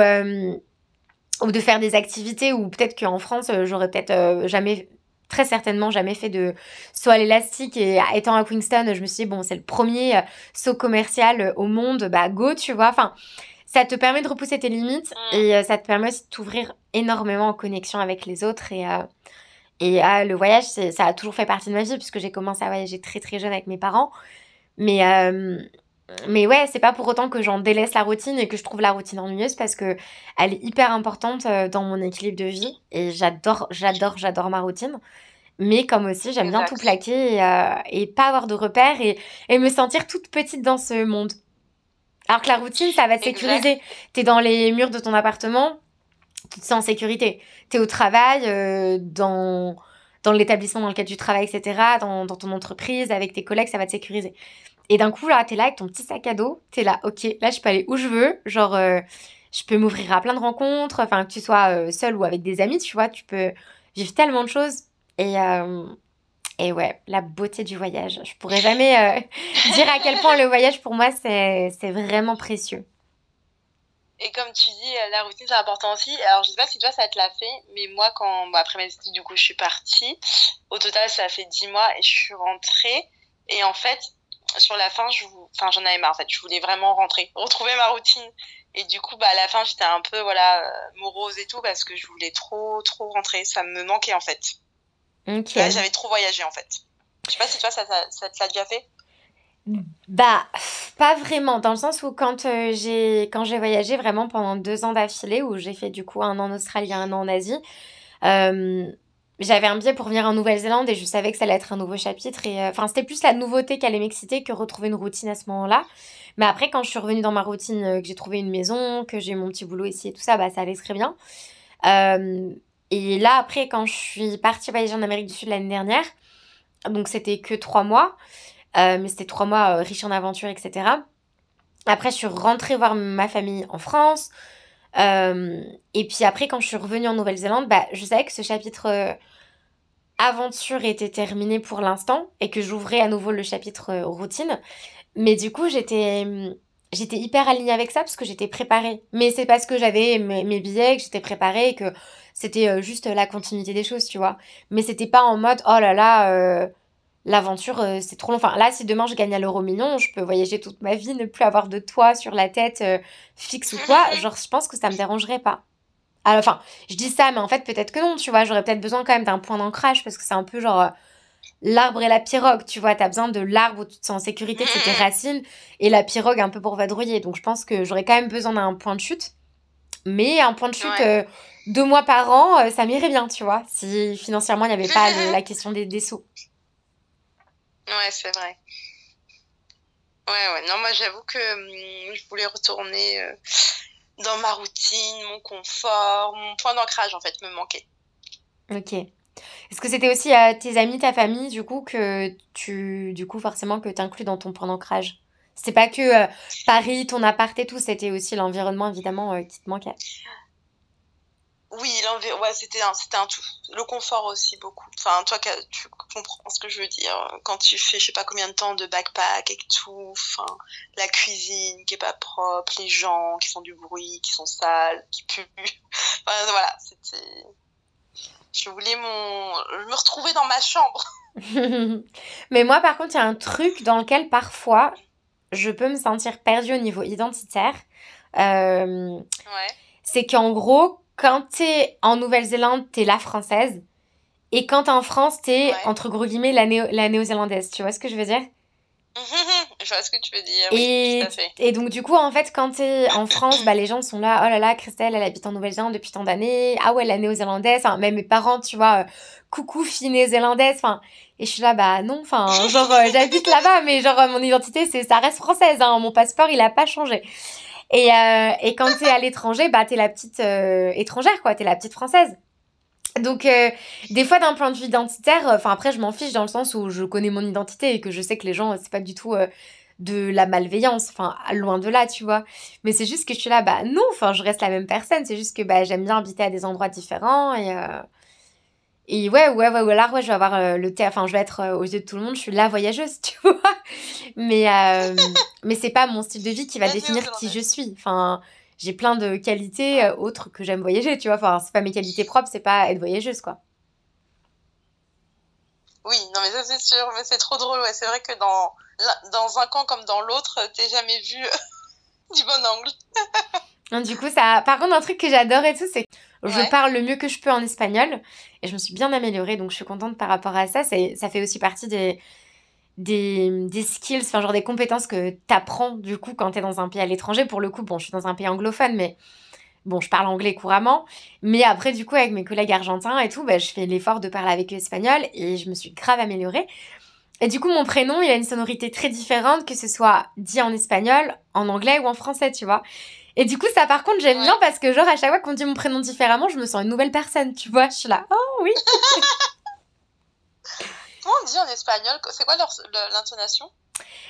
ou de faire des activités où peut-être qu'en France, euh, j'aurais peut-être euh, jamais très certainement jamais fait de saut à l'élastique et étant à Queenstown, je me suis dit bon, c'est le premier euh, saut commercial au monde, bah go, tu vois. Enfin, ça te permet de repousser tes limites mm. et ça te permet aussi de t'ouvrir énormément en connexion avec les autres et et le voyage, ça a toujours fait partie de ma vie puisque j'ai commencé à voyager très très jeune avec mes parents. Mais mais ouais, c'est pas pour autant que j'en délaisse la routine et que je trouve la routine ennuyeuse parce que elle est hyper importante euh, dans mon équilibre de vie et j'adore, j'adore, j'adore ma routine. Mais comme aussi, j'aime bien tout plaquer et, euh, et, pas avoir de repères et, et, me sentir toute petite dans ce monde. Alors que la routine, ça va te sécuriser. T'es dans les murs de ton appartement, tu te sens en sécurité. T'es au travail, euh, dans, dans l'établissement dans lequel tu travailles, etc., dans, dans ton entreprise, avec tes collègues, ça va te sécuriser. Et d'un coup, là, t'es là avec ton petit sac à dos, t'es là, ok, là, je peux aller où je veux, genre, euh, je peux m'ouvrir à plein de rencontres, enfin, que tu sois euh, seul ou avec des amis, tu vois, tu peux vivre tellement de choses. Et, et ouais, la beauté du voyage. Je pourrais jamais dire à quel point le voyage, pour moi, c'est vraiment précieux. Et comme tu dis, la routine, c'est important aussi. Alors, je sais pas si toi, ça te l'a fait, mais moi, quand, après mes études, du coup, je suis partie. Au total, ça a fait 10 mois et je suis rentrée. Et en fait, sur la fin, je, enfin, j'en avais marre. En fait, je voulais vraiment rentrer, retrouver ma routine. Et du coup, bah, à la fin, j'étais un peu, voilà, euh, morose et tout parce que je voulais trop, trop rentrer. Ça me manquait, en fait. Ok. J'avais trop voyagé, en fait. Je sais pas si toi, ça, ça, ça te l'a déjà fait bah, pas vraiment, dans le sens où quand euh, j'ai quand j'ai voyagé vraiment pendant deux ans d'affilée, où j'ai fait du coup un an en Australie un an en Asie, euh, j'avais un billet pour venir en Nouvelle-Zélande et je savais que ça allait être un nouveau chapitre. Et euh, enfin, c'était plus la nouveauté qui allait m'exciter que retrouver une routine à ce moment-là. Mais après, quand je suis revenue dans ma routine, que j'ai trouvé une maison, que j'ai mon petit boulot ici et tout ça, bah, ça allait très bien. Et là, après, quand je suis partie voyager en Amérique du Sud l'année dernière, donc c'était que trois mois, mais c'était trois mois riches en aventures, etc. Après, je suis rentrée voir ma famille en France. et puis après, quand je suis revenue en Nouvelle-Zélande, bah, je savais que ce chapitre aventure était terminée pour l'instant et que j'ouvrais à nouveau le chapitre euh, routine. Mais du coup, j'étais hum, j'étais hyper alignée avec ça parce que j'étais préparée. Mais c'est parce que j'avais mes, billets, que j'étais préparée et que c'était euh, juste la continuité des choses, tu vois. Mais c'était pas en mode oh là là, euh, l'aventure, euh, c'est trop long. Enfin, là, si demain je gagne à l'euro million, je peux voyager toute ma vie, ne plus avoir de toit sur la tête euh, fixe ou quoi. Genre, je pense que ça me dérangerait pas. Alors, enfin, je dis ça, mais en fait, peut-être que non, tu vois. J'aurais peut-être besoin quand même d'un point d'ancrage parce que c'est un peu genre euh, l'arbre et la pirogue, tu vois. T'as besoin de l'arbre où tu te sens en sécurité, c'est tes racines, et la pirogue un peu pour vadrouiller. Donc, je pense que j'aurais quand même besoin d'un point de chute. Mais un point de chute deux mois par an, ça m'irait bien, tu vois. Si financièrement, il n'y avait pas la question des, des sous. Ouais, c'est vrai. Ouais, ouais. Non, moi, j'avoue que hum, je voulais retourner euh, dans ma routine, mon confort, mon point d'ancrage, en fait, me manquait. Ok. Est-ce que c'était aussi à tes amis, ta famille, du coup, que tu, du coup, forcément, que tu inclus dans ton point d'ancrage? C'était pas que euh, Paris, ton appart et tout, c'était aussi l'environnement, évidemment, euh, qui te manquait. Oui, ouais, c'était un, un tout. Le confort aussi, beaucoup. Enfin, toi, tu comprends ce que je veux dire. Quand tu fais, je sais pas combien de temps de backpack et tout, enfin, la cuisine qui est pas propre, les gens qui font du bruit, qui sont sales, qui puent. Enfin, voilà, c'était. Je voulais mon. me retrouver dans ma chambre. Mais moi, par contre, il y a un truc dans lequel parfois je peux me sentir perdue au niveau identitaire. Euh, ouais. C'est qu'en gros, quand t'es en Nouvelle-Zélande, t'es la française. Et quand t'es en France, t'es, entre gros guillemets, la, la néo-zélandaise. Tu vois ce que je veux dire? Je vois ce que tu veux dire. Oui, et, tout à fait. et donc, du coup, en fait, quand t'es en France, bah, les gens sont là. Oh là là, Christelle, elle habite en Nouvelle-Zélande depuis tant d'années. Ah ouais, la néo-zélandaise. Enfin, même mes parents, tu vois, euh, coucou, fille néo-zélandaise. Enfin, et je suis là, bah non, enfin, genre, euh, j'habite là-bas, mais genre, mon identité, c'est, ça reste française. Hein, mon passeport, il a pas changé. Et, euh, et quand t'es à l'étranger, bah t'es la petite euh, étrangère, quoi. T'es la petite française. Donc, euh, des fois, d'un point de vue identitaire, enfin, après, je m'en fiche dans le sens où je connais mon identité et que je sais que les gens, c'est pas du tout de la malveillance, enfin, loin de là, tu vois. Mais c'est juste que je suis là, bah non, enfin, je reste la même personne. C'est juste que bah, j'aime bien habiter à des endroits différents et. Et ouais, ouais, ouais, ouais, là, ouais, je vais avoir le thé, enfin, je vais être aux yeux de tout le monde, je suis la voyageuse, tu vois. Mais, euh, mais c'est pas mon style de vie qui va définir qui je suis. Enfin, j'ai plein de qualités euh, autres que j'aime voyager, tu vois. Enfin, c'est pas mes qualités propres, c'est pas être voyageuse, quoi. Oui, non, mais ça, c'est sûr. Mais c'est trop drôle, ouais. C'est vrai que dans, dans un camp comme dans l'autre, t'es jamais vu du bon angle. du coup, ça. Par contre, un truc que j'adore et tout, c'est je parle le mieux que je peux en espagnol et je me suis bien améliorée, donc je suis contente par rapport à ça. Ça fait aussi partie des, des, des skills, enfin genre des compétences que tu apprends du coup quand tu es dans un pays à l'étranger. Pour le coup, bon, je suis dans un pays anglophone, mais bon, je parle anglais couramment. Mais après, du coup, avec mes collègues argentins et tout, bah, je fais l'effort de parler avec eux espagnol et je me suis grave améliorée. Et du coup, mon prénom, il a une sonorité très différente, que ce soit dit en espagnol, en anglais ou en français, tu vois. Et du coup, ça, par contre, j'aime bien parce que, genre, à chaque fois qu'on dit mon prénom différemment, je me sens une nouvelle personne, tu vois. Je suis là, oh oui Comment on dit en espagnol? C'est quoi l'intonation?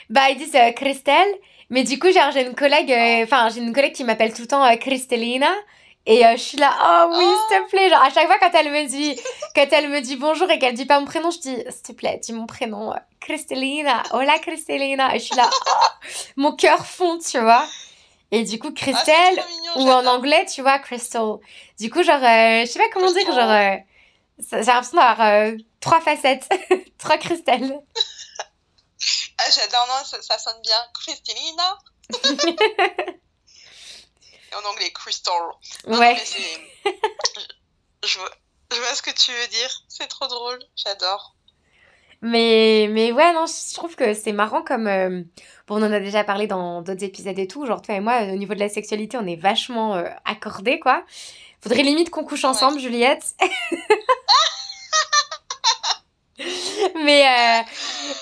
Bah, ils disent euh, Christelle. Mais du coup, j'ai une collègue, euh, enfin, j'ai une collègue qui m'appelle tout le temps euh, Cristelina. Et je suis là, oh oui, s'il te oh. plaît. Genre, à chaque fois, quand elle me dit, quand elle me dit bonjour et qu'elle dit pas mon prénom, je dis, s'il te plaît, dis mon prénom, Cristelina. Hola, Cristelina. Et je suis là, oh, mon cœur fond, tu vois. Et du coup, ah, Christelle, ou en anglais, tu vois, Crystal. Du coup, genre, je sais pas comment dire, genre, j'ai l'impression d'avoir trois facettes, trois cristals. ah, j'adore, non, ça, sonne bien. Cristalina. en anglais, crystal. ouais. je, vois, ce que tu veux dire. C'est trop drôle. J'adore. Mais, mais ouais, non, je trouve que c'est marrant comme. Euh, bon, on en a déjà parlé dans d'autres épisodes et tout. Genre, toi et moi, au niveau de la sexualité, on est vachement euh, accordés, quoi. Faudrait limite qu'on couche ensemble, Juliette. mais euh,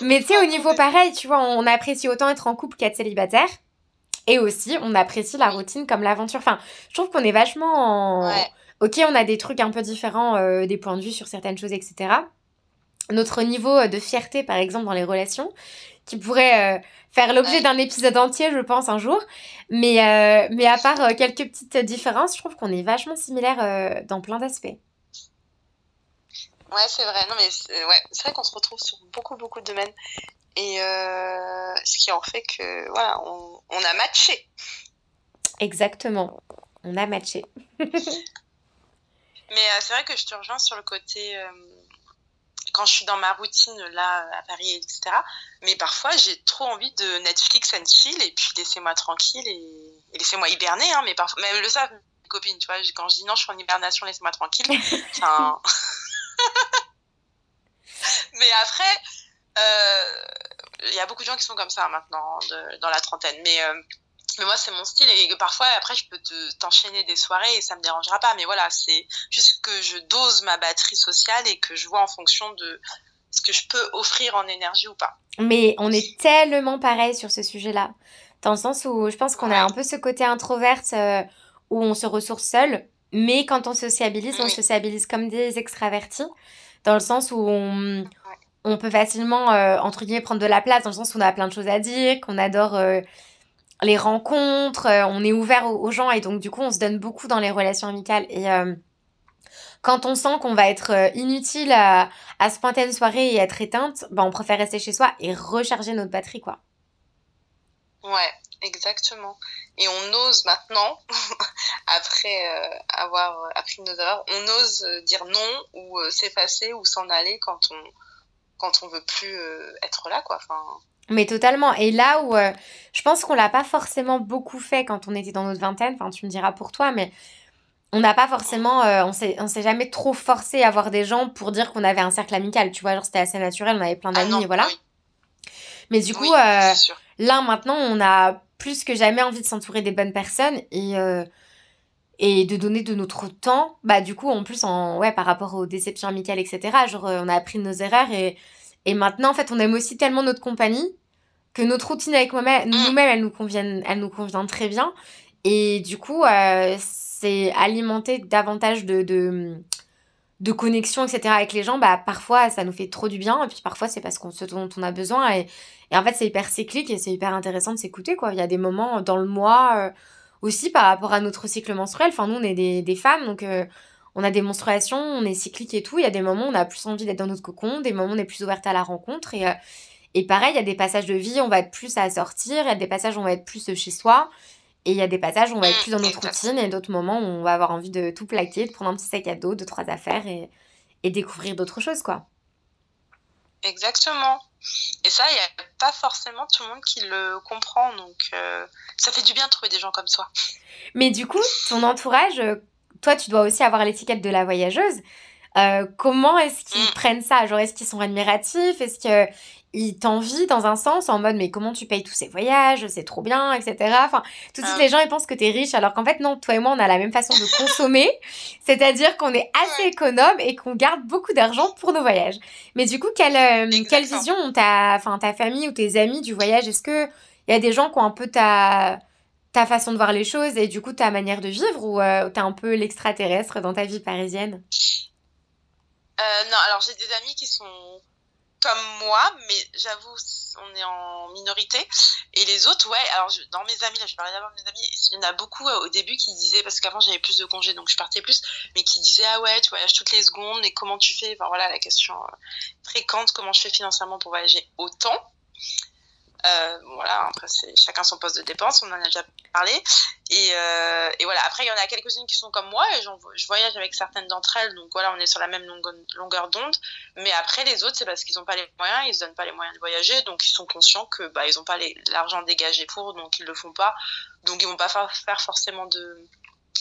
mais tu sais, au niveau pareil, tu vois, on apprécie autant être en couple qu'être célibataire. Et aussi, on apprécie la routine comme l'aventure. Enfin, je trouve qu'on est vachement en... Ok, on a des trucs un peu différents, euh, des points de vue sur certaines choses, etc. Notre niveau de fierté, par exemple, dans les relations, qui pourrait euh, faire l'objet d'un épisode entier, je pense, un jour. Mais, mais à part quelques petites différences, je trouve qu'on est vachement similaires dans plein d'aspects. Ouais, c'est vrai. Non, mais c'est ouais, vrai qu'on se retrouve sur beaucoup, beaucoup de domaines. Et euh, ce qui en fait que, voilà, on, on a matché. Exactement. On a matché. mais euh, c'est vrai que je te rejoins sur le côté. Quand je suis dans ma routine là à Paris, etc. Mais parfois, j'ai trop envie de Netflix and chill et puis laissez-moi tranquille et, laissez-moi hiberner. Hein, mais parfois, mais le savent mes copines, tu vois. Quand je dis non, je suis en hibernation, laissez-moi tranquille. Enfin... mais après, euh, il y a beaucoup de gens qui sont comme ça maintenant dans la trentaine. Mais euh, mais moi c'est mon style et parfois après je peux t'enchaîner des soirées et ça me dérangera pas. Mais voilà c'est juste que je dose ma batterie sociale et que je vois en fonction de ce que je peux offrir en énergie ou pas. Mais on est tellement pareil sur ce sujet là dans le sens où je pense qu'on a un peu ce côté introverte euh, où on se ressource seul mais quand on sociabilise on sociabilise comme des extravertis. Dans le sens où on, on peut facilement euh, entre guillemets prendre de la place dans le sens où on a plein de choses à dire qu'on adore euh, les rencontres, euh, on est ouvert aux, gens et donc du coup on se donne beaucoup dans les relations amicales. Et euh, quand on sent qu'on va être euh, inutile à, se pointer une soirée et être éteinte, bah, on préfère rester chez soi et recharger notre batterie quoi. Ouais, exactement. Et on ose maintenant, après avoir appris nos erreurs, on ose dire non ou s'effacer ou s'en aller quand on quand on veut plus être là quoi. Mais totalement. Et là où euh, je pense qu'on l'a pas forcément beaucoup fait quand on était dans notre vingtaine, enfin tu me diras pour toi, mais on n'a pas forcément, euh, on s'est, on s'est jamais trop forcé à voir des gens pour dire qu'on avait un cercle amical. Tu vois, genre c'était assez naturel, on avait plein ah d'amis et voilà. Mais du coup, euh, là maintenant, on a plus que jamais envie de s'entourer des bonnes personnes et et de donner de notre temps. Bah du coup, en plus, en ouais, par rapport aux déceptions amicales, etc. Genre, on a appris de nos erreurs et et maintenant, en fait, on aime aussi tellement notre compagnie que notre routine avec moi-même, mm. nous-mêmes, elle nous convient, elle nous convient très bien. Et du coup, euh, c'est alimenter davantage de, de, de, connexion, etc. avec les gens. Bah, parfois, ça nous fait trop du bien. Et puis parfois, c'est parce qu'on ce dont on a besoin. Et, et en fait, c'est hyper cyclique et c'est hyper intéressant de s'écouter. quoi. Il y a des moments dans le mois euh, aussi par rapport à notre cycle menstruel. Enfin, nous, on est des, des femmes. Donc, euh, on a des menstruations, on est cyclique et tout. Il y a des moments où on a plus envie d'être dans notre cocon, des moments où on est plus ouverte à la rencontre. Et, et pareil, il y a des passages de vie, on va être plus à sortir, il y a des passages où on va être plus chez soi. Et il y a des passages où on va être plus dans notre routine et d'autres moments où on va avoir envie de tout plaquer, de prendre un petit sac à dos, deux, trois affaires et, et découvrir d'autres choses, quoi. Exactement. Et ça, il n'y a pas forcément tout le monde qui le comprend. Donc, euh, ça fait du bien de trouver des gens comme toi. Mais du coup, ton entourage, toi, tu dois aussi avoir l'étiquette de la voyageuse. Euh, comment est-ce qu'ils mm. prennent ça? Genre, est-ce qu'ils sont admiratifs? Est-ce qu'ils t'envient dans un sens en mode mais comment tu payes tous ces voyages? C'est trop bien, etc. Enfin, tout de suite, ah. les gens ils pensent que tu es riche alors qu'en fait, non, toi et moi, on a la même façon de consommer. C'est-à-dire qu'on est assez économe et qu'on garde beaucoup d'argent pour nos voyages. Mais du coup, quelle, euh, quelle vision ont ta, ta famille ou tes amis du voyage? Est-ce qu'il y a des gens qui ont un peu ta ta façon de voir les choses et du coup ta manière de vivre ou euh, t'es un peu l'extraterrestre dans ta vie parisienne? Euh, Non, alors j'ai des amis qui sont comme moi, mais j'avoue, on est en minorité. Et les autres, ouais, alors dans mes amis, là je parlais d'abord de mes amis, il y en a beaucoup euh, au début qui disaient, parce qu'avant j'avais plus de congés donc je partais plus, mais qui disaient, ah ouais, tu voyages toutes les secondes, et comment tu fais? Enfin voilà la question fréquente, comment je fais financièrement pour voyager autant? Euh, voilà, après c'est chacun son poste de dépense, on en a déjà parlé. Et, euh, et voilà, après il y en a quelques-unes qui sont comme moi et je voyage avec certaines d'entre elles, donc voilà, on est sur la même longueur d'onde. Mais après les autres, c'est parce qu'ils n'ont pas les moyens, ils se donnent pas les moyens de voyager, donc ils sont conscients que bah ils n'ont pas l'argent dégagé pour, donc ils le font pas, donc ils vont pas faire forcément de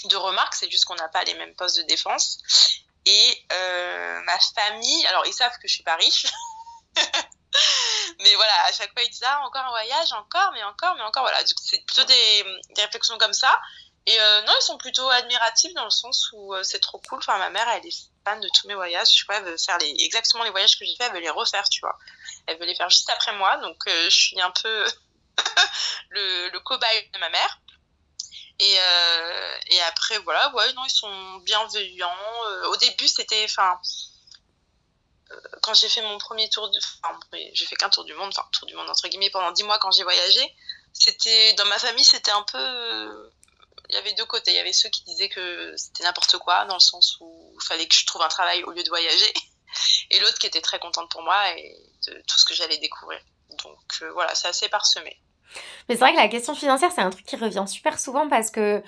de remarques, c'est juste qu'on n'a pas les mêmes postes de défense. Et euh, ma famille, alors ils savent que je suis pas riche. mais voilà, à chaque fois, ils disent Ah, encore un voyage, encore, mais encore, mais encore. Voilà, c'est plutôt des, des, réflexions comme ça. Et euh, non, ils sont plutôt admiratifs dans le sens où euh, c'est trop cool. Enfin, ma mère, elle est fan de tous mes voyages. Je crois elle veut faire les, exactement les voyages que j'ai fait, elle veut les refaire, tu vois. Elle veut les faire juste après moi. Donc, euh, je suis un peu le, le cobaye de ma mère. Et, et après, voilà, ouais, non, ils sont bienveillants. au début, c'était, quand j'ai fait mon premier tour du enfin j'ai fait qu'un tour du monde enfin tour du monde entre guillemets pendant dix mois quand j'ai voyagé c'était dans ma famille c'était un peu il y avait deux côtés. Il y avait ceux qui disaient que c'était n'importe quoi dans le sens où il fallait que je trouve un travail au lieu de voyager et l'autre qui était très contente pour moi et de tout ce que j'allais découvrir. Donc euh, voilà c'est assez parsemé. Mais c'est vrai que la question financière c'est un truc qui revient super souvent parce que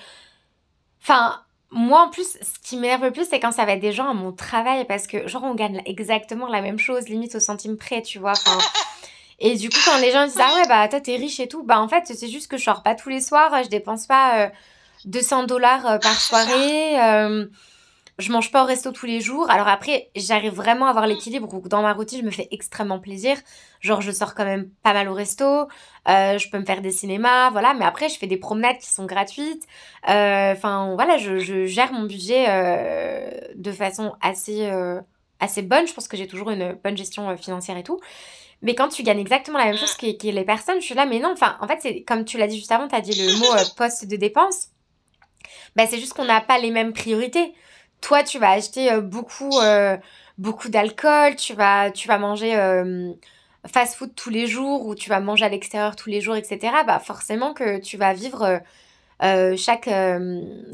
enfin moi, en plus, ce qui m'énerve le plus, c'est quand ça va être des gens à mon travail, parce que, genre, on gagne exactement la même chose, limite au centime près, tu vois. Enfin, et du coup, quand les gens disent, ah ouais, bah, toi, t'es riche et tout, bah, en fait, c'est juste que je sors pas tous les soirs, je dépense pas 200 euh, dollars euh, par soirée. Euh, je mange pas au resto tous les jours. Alors après, j'arrive vraiment à avoir l'équilibre où dans ma routine, je me fais extrêmement plaisir. Genre, je sors quand même pas mal au resto. Euh, je peux me faire des cinémas, voilà. Mais après, je fais des promenades qui sont gratuites. Euh, enfin, voilà, je, gère mon budget euh, de façon assez, assez bonne. Je pense que j'ai toujours une bonne gestion financière et tout. Mais quand tu gagnes exactement la même chose que, les personnes, je suis là, mais non, enfin, en fait, c'est comme tu l'as dit juste avant, tu as dit le mot poste de dépense. Bah, c'est juste qu'on n'a pas les mêmes priorités toi, tu vas acheter euh, beaucoup, euh, beaucoup d'alcool, tu vas, tu vas manger euh, fast-food tous les jours ou tu vas manger à l'extérieur tous les jours, etc., bah forcément que tu vas vivre chaque,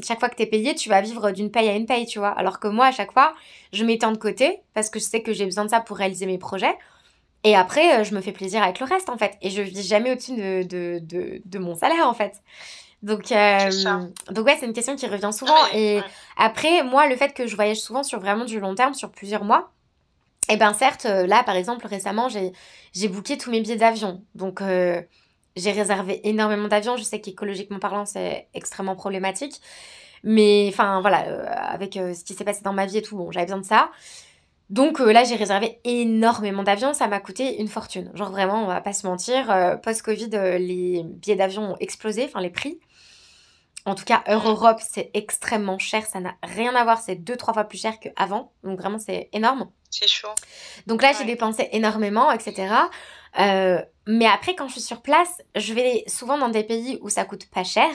chaque fois que tu es payé, tu vas vivre d'une paye à une paye, tu vois. Alors que moi, à chaque fois, je m'étends de côté parce que je sais que j'ai besoin de ça pour réaliser mes projets. Et après, je me fais plaisir avec le reste, en fait. Et je vis jamais au-dessus de, de, de, de, mon salaire, en fait. Donc, euh, donc ouais, c'est une question qui revient souvent. et après, moi, le fait que je voyage souvent sur vraiment du long terme, sur plusieurs mois, et eh ben certes, euh, là, par exemple, récemment, j'ai, booké tous mes billets d'avion. Donc, euh, j'ai réservé énormément d'avions. Je sais qu'écologiquement parlant, c'est extrêmement problématique. Mais enfin, voilà, avec ce qui s'est passé dans ma vie et tout, bon, j'avais besoin de ça. Donc là, j'ai réservé énormément d'avions, ça m'a coûté une fortune. Genre vraiment, on va pas se mentir, post-Covid, les billets d'avion ont explosé, enfin les prix. En tout cas, Europe, c'est extrêmement cher. Ça n'a rien à voir. C'est deux, trois fois plus cher qu'avant. Donc vraiment, c'est énorme. C'est chaud. Donc là, j'ai dépensé énormément, etc. Euh, mais après, quand je suis sur place, je vais souvent dans des pays où ça coûte pas cher.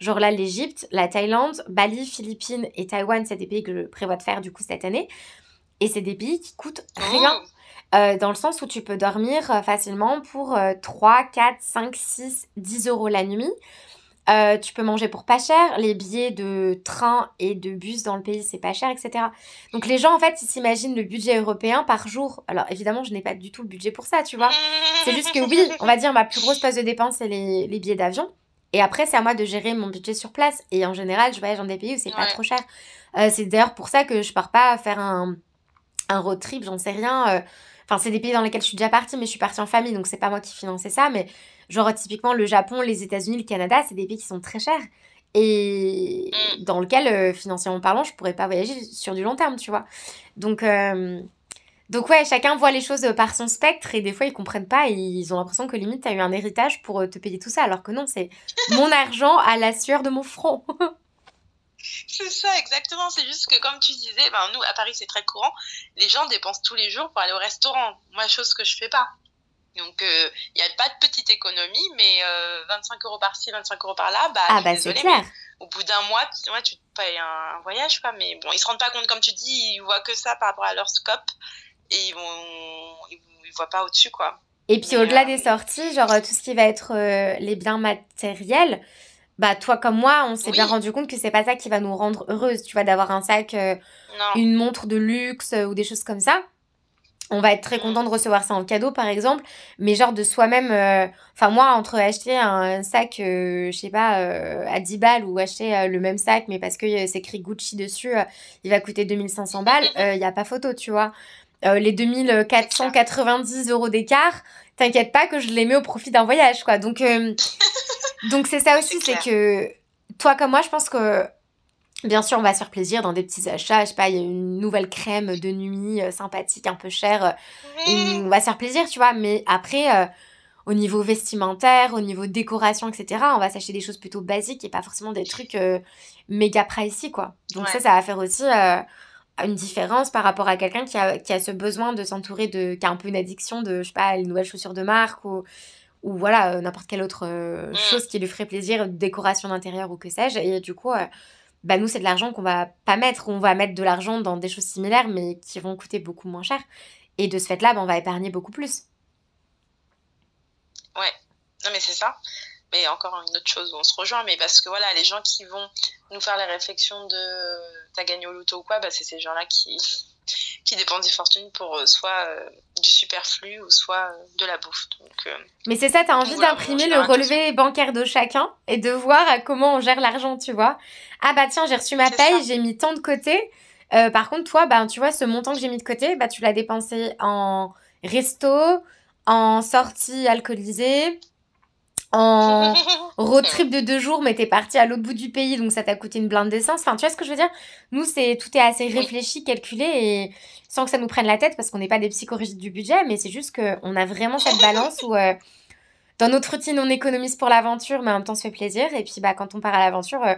Genre là, l'Égypte, la Thaïlande, Bali, Philippines et Taïwan, c'est des pays que je prévois de faire du coup cette année. Et c'est des pays qui coûtent rien. Oh. Euh, dans le sens où tu peux dormir euh, facilement pour 3, 4, 5, 6, 10 euros la nuit. Euh, tu peux manger pour pas cher. Les billets de train et de bus dans le pays, c'est pas cher, etc. Donc les gens, en fait, ils s'imaginent le budget européen par jour. Alors évidemment, je n'ai pas du tout le budget pour ça, tu vois. C'est juste que oui, on va dire ma plus grosse poste de dépense, c'est les, les, billets d'avion. Et après, c'est à moi de gérer mon budget sur place. Et en général, je voyage dans des pays où c'est pas trop cher. Euh, c'est d'ailleurs pour ça que je pars pas faire un, un road trip, j'en sais rien. Euh. Enfin, c'est des pays dans lesquels je suis déjà partie, mais je suis partie en famille, donc c'est pas moi qui finançais ça. Mais Genre, typiquement, le Japon, les États-Unis, le Canada, c'est des pays qui sont très chers et mm. dans lequel, euh, financièrement parlant, je pourrais pas voyager sur du long terme, tu vois. Donc, euh, donc ouais, chacun voit les choses par son spectre et des fois, ils comprennent pas et ils ont l'impression que limite, tu as eu un héritage pour euh, te payer tout ça, alors que non, c'est mon argent à la sueur de mon front. c'est ça, exactement. C'est juste que, comme tu disais, ben, nous, à Paris, c'est très courant. Les gens dépensent tous les jours pour aller au restaurant. Moi, chose que je fais pas. Donc, il euh, n'y a pas de petite économie, mais 25 euh, euros par-ci, 25 euros par-là, bah, ah, bah c'est clair. Au bout d'un mois, tu, tu te payes un, voyage, quoi. Mais bon, ils se rendent pas compte, comme tu dis, ils voient que ça par rapport à leur scope et ils vont, ils, voient pas au-dessus, quoi. Et puis, au-delà euh, des sorties, genre tout ce qui va être les biens matériels, bah toi comme moi, on s'est bien rendu compte que c'est pas ça qui va nous rendre heureuses, tu vois, d'avoir un sac, une montre de luxe ou des choses comme ça on va être très content de recevoir ça en cadeau par exemple. Mais genre de soi-même euh, enfin moi entre acheter un sac euh, je sais pas euh, à 10 balles ou acheter le même sac mais parce que c'est écrit Gucci dessus il va coûter 2500 balles il y a pas photo tu vois. Les 2490 euros d'écart t'inquiète pas que je les mets au profit d'un voyage quoi. Donc donc c'est ça aussi c'est que toi comme moi je pense que Bien sûr, on va se faire plaisir dans des petits achats. Je sais pas, il y a une nouvelle crème de nuit euh, sympathique, un peu chère. Euh, on va se faire plaisir, tu vois. Mais après, euh, au niveau vestimentaire, au niveau décoration, etc., on va s'acheter des choses plutôt basiques et pas forcément des trucs méga pricey, quoi. Donc ça, ça va faire aussi une différence par rapport à quelqu'un qui a, qui a ce besoin de s'entourer de... qui a un peu une addiction de, je sais pas, les nouvelles chaussures de marque ou ou voilà n'importe quelle autre mm. chose qui lui ferait plaisir, décoration d'intérieur ou que sais-je. Et du coup, bah nous c'est de l'argent qu'on va pas mettre, on va mettre de l'argent dans des choses similaires mais qui vont coûter beaucoup moins cher. Et de ce fait-là, bah, on va épargner beaucoup plus. Ouais, non mais c'est ça. Mais encore une autre chose où on se rejoint, mais parce que voilà, les gens qui vont nous faire les réflexions de t'as gagné au loto ou quoi, bah, c'est ces gens-là qui, qui dépensent des fortunes pour soit du superflu ou soit de la bouffe. Donc, Mais c'est ça, tu as envie d'imprimer le relevé bancaire de chacun et de voir comment on gère l'argent, tu vois. Ah bah tiens, j'ai reçu ma paye, j'ai mis tant de côté. par contre, toi, bah, tu vois, ce montant que j'ai mis de côté, bah, tu l'as dépensé en resto, en sortie alcoolisée, en road trip de deux jours, mais t'es parti à l'autre bout du pays, donc ça t'a coûté une blinde d'essence. Enfin, tu vois ce que je veux dire? Nous, c'est tout est assez réfléchi, calculé, et sans que ça nous prenne la tête, parce qu'on n'est pas des psychologistes du budget, mais c'est juste qu'on a vraiment cette balance où, euh, dans notre routine, on économise pour l'aventure, mais en même temps, on se fait plaisir. Et puis, bah, quand on part à l'aventure, euh,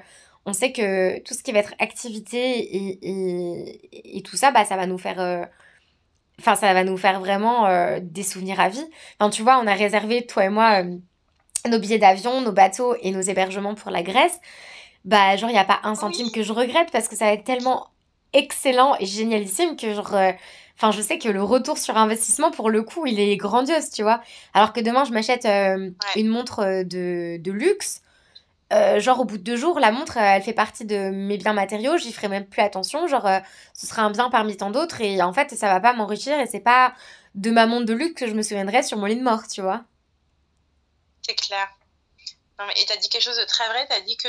on sait que tout ce qui va être activité et, et, tout ça, bah, ça va nous faire... Euh, enfin, ça va nous faire vraiment des souvenirs à vie. Enfin, tu vois, on a réservé, toi et moi, nos billets d'avion, nos bateaux et nos hébergements pour la Grèce, bah genre il n'y a pas un centime que je regrette parce que ça va être tellement excellent et génialissime que genre euh, enfin je sais que le retour sur investissement pour le coup il est grandiose tu vois. Alors que demain je m'achète euh, une montre euh, de, de luxe genre au bout de deux jours la montre elle fait partie de mes biens matériaux j'y ferai même plus attention genre ce sera un bien parmi tant d'autres et en fait ça va pas m'enrichir et c'est pas de ma montre de luxe que je me souviendrai sur mon lit de mort tu vois c'est clair. Et tu as dit quelque chose de très vrai, tu as dit que,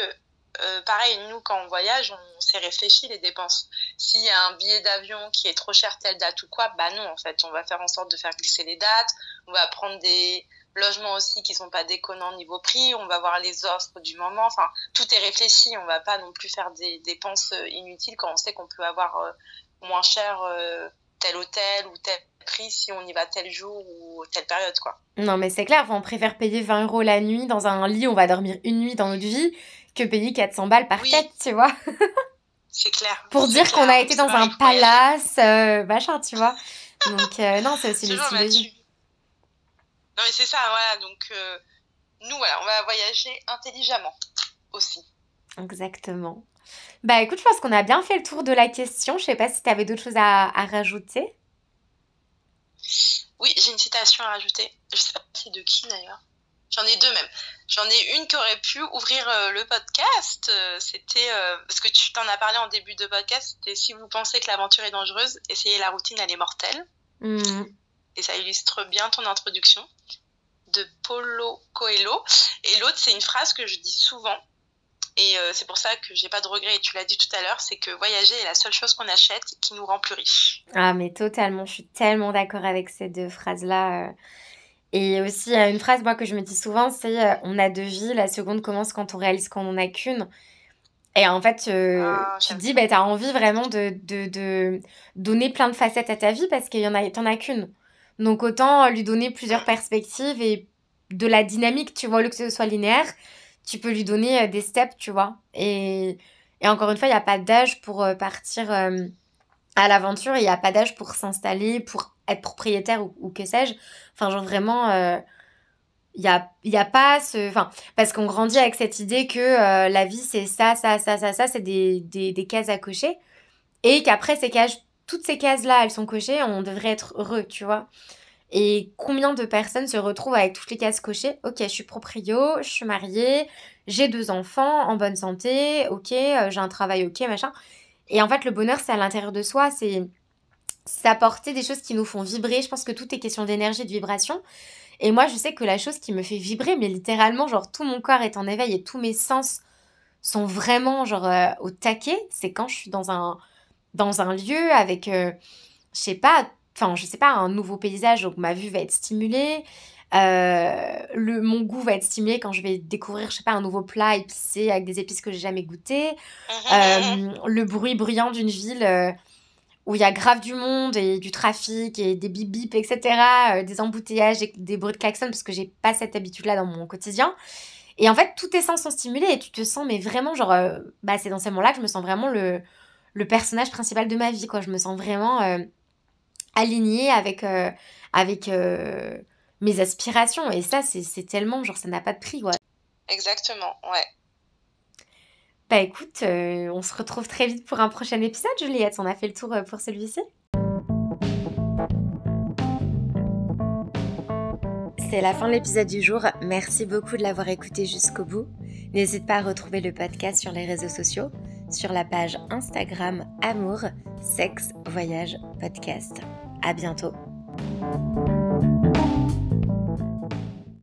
euh, pareil, nous, quand on voyage, on s'est réfléchi les dépenses. S'il y a un billet d'avion qui est trop cher telle date ou quoi, bah non, en fait, on va faire en sorte de faire glisser les dates, on va prendre des logements aussi qui sont pas déconnants niveau prix, on va voir les offres du moment, enfin, tout est réfléchi, on va pas non plus faire des dépenses euh, inutiles quand on sait qu'on peut avoir euh, moins cher tel hôtel ou tel prix si on y va tel jour ou telle période, quoi. Non, mais c'est clair, on préfère payer 20 euros la nuit dans un lit, on va dormir une nuit dans notre vie, que payer 400 balles par tête, tu vois. c'est clair. Pour dire qu'on a été dans un palace, euh, machin, tu vois. Donc, euh, non, c'est aussi le style de vie. Non, mais c'est ça, voilà. Donc, euh, nous, voilà, on va voyager intelligemment aussi. Exactement. Bah écoute, je pense qu'on a bien fait le tour de la question. Je sais pas si tu avais d'autres choses à, à rajouter. Oui, j'ai une citation à rajouter. Je sais pas c'est de qui d'ailleurs. J'en ai deux même. J'en ai une qui aurait pu ouvrir euh, le podcast. Euh, c'était euh, parce que tu t'en as parlé en début de podcast. C'était si vous pensez que l'aventure est dangereuse, essayez la routine, elle est mortelle. Mm. Et ça illustre bien ton introduction de Paulo Coelho. Et l'autre, c'est une phrase que je dis souvent et euh, c'est pour ça que j'ai pas de regrets, et tu l'as dit tout à l'heure, c'est que voyager est la seule chose qu'on achète qui nous rend plus riches. Ah, mais totalement, je suis tellement d'accord avec ces deux phrases-là. Euh. Et aussi, une phrase, moi, que je me dis souvent, c'est euh, on a deux vies, la seconde commence quand on réalise qu'on en a qu'une. Et en fait, ah, tu te dis, bah, tu as envie vraiment de, de, de, donner plein de facettes à ta vie parce qu'il y en a, t'en as qu'une. Donc autant lui donner plusieurs perspectives et de la dynamique, tu vois, au lieu que ce soit linéaire tu peux lui donner euh, des steps, tu vois. Et, et encore une fois, il n'y a pas d'âge pour euh, partir euh, à l'aventure, il n'y a pas d'âge pour s'installer, pour être propriétaire ou, que sais-je. Enfin, genre vraiment, il n'y a, y a pas ce... Enfin, parce qu'on grandit avec cette idée que la vie, c'est ça, ça, ça, ça, ça, c'est des, des, des cases à cocher. Et qu'après ces cases, toutes ces cases-là, elles sont cochées, on devrait être heureux, tu vois. Et combien de personnes se retrouvent avec toutes les cases cochées? Ok, je suis proprio, je suis mariée, j'ai deux enfants en bonne santé, ok, euh, j'ai un travail, ok, machin. Et en fait, le bonheur, c'est à l'intérieur de soi, c'est s'apporter des choses qui nous font vibrer. Je pense que tout est question d'énergie, de vibration. Et moi, je sais que la chose qui me fait vibrer, mais littéralement, genre tout mon corps est en éveil et tous mes sens sont vraiment genre euh, au taquet, c'est quand je suis dans un, lieu avec, euh, je sais pas, enfin, je sais pas, un nouveau paysage, donc ma vue va être stimulée. Euh, le, mon goût va être stimulé quand je vais découvrir, je sais pas, un nouveau plat épicé avec des épices que j'ai jamais goûté. Euh, le bruit bruyant d'une ville euh, où il y a grave du monde et du trafic et des bip bip, etc. des embouteillages et des bruits de klaxon parce que j'ai pas cette habitude-là dans mon quotidien. Et en fait, tous tes sens sont stimulés et tu te sens, mais vraiment, genre, bah, c'est dans ces moments-là que je me sens vraiment le, le personnage principal de ma vie, quoi. Je me sens vraiment aligné avec, euh, avec euh, mes aspirations. Et ça, c'est tellement, genre, ça n'a pas de prix, quoi. Exactement, ouais. Bah écoute, euh, on se retrouve très vite pour un prochain épisode, Juliette. On a fait le tour pour celui-ci. C'est la fin de l'épisode du jour. Merci beaucoup de l'avoir écouté jusqu'au bout. N'hésite pas à retrouver le podcast sur les réseaux sociaux sur la page Instagram Amour, Sexe, Voyage, Podcast. À bientôt.